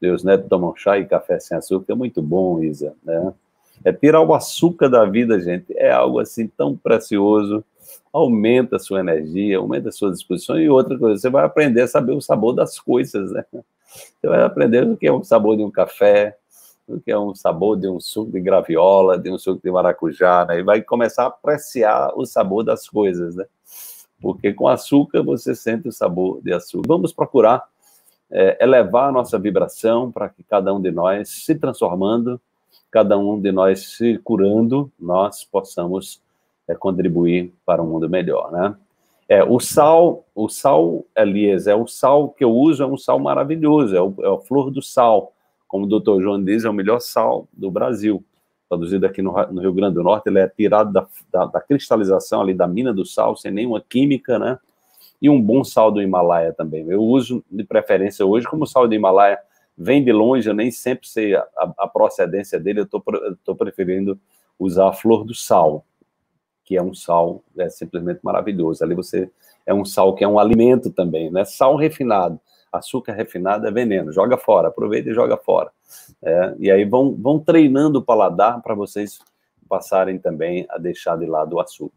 Meus netos tomam chá e café sem açúcar, é muito bom, Isa, né? É tirar o açúcar da vida, gente, é algo assim tão precioso, aumenta a sua energia, aumenta a sua disposição, e outra coisa, você vai aprender a saber o sabor das coisas, né? Você vai aprender o que é o sabor de um café, o que é um sabor de um suco de graviola, de um suco de maracujá, né? E vai começar a apreciar o sabor das coisas, né? Porque com açúcar você sente o sabor de açúcar. Vamos procurar é, elevar a nossa vibração para que cada um de nós se transformando, cada um de nós se curando, nós possamos é, contribuir para um mundo melhor, né? É, o sal, o sal, Elias, é o sal que eu uso, é um sal maravilhoso, é, o, é a flor do sal como o doutor João diz, é o melhor sal do Brasil. Produzido aqui no, no Rio Grande do Norte, ele é tirado da, da, da, cristalização ali da mina do sal, sem nenhuma química, né? E um bom sal do Himalaia também. Eu uso de preferência hoje, como o sal do Himalaia vem de longe, eu nem sempre sei a, a procedência dele, eu estou preferindo usar a flor do sal, que é um sal é simplesmente maravilhoso. Ali você é um sal que é um alimento também, né? Sal refinado açúcar refinado é veneno, joga fora, aproveita e joga fora. É, e aí vão, vão treinando o paladar para vocês passarem também a deixar de lado o açúcar.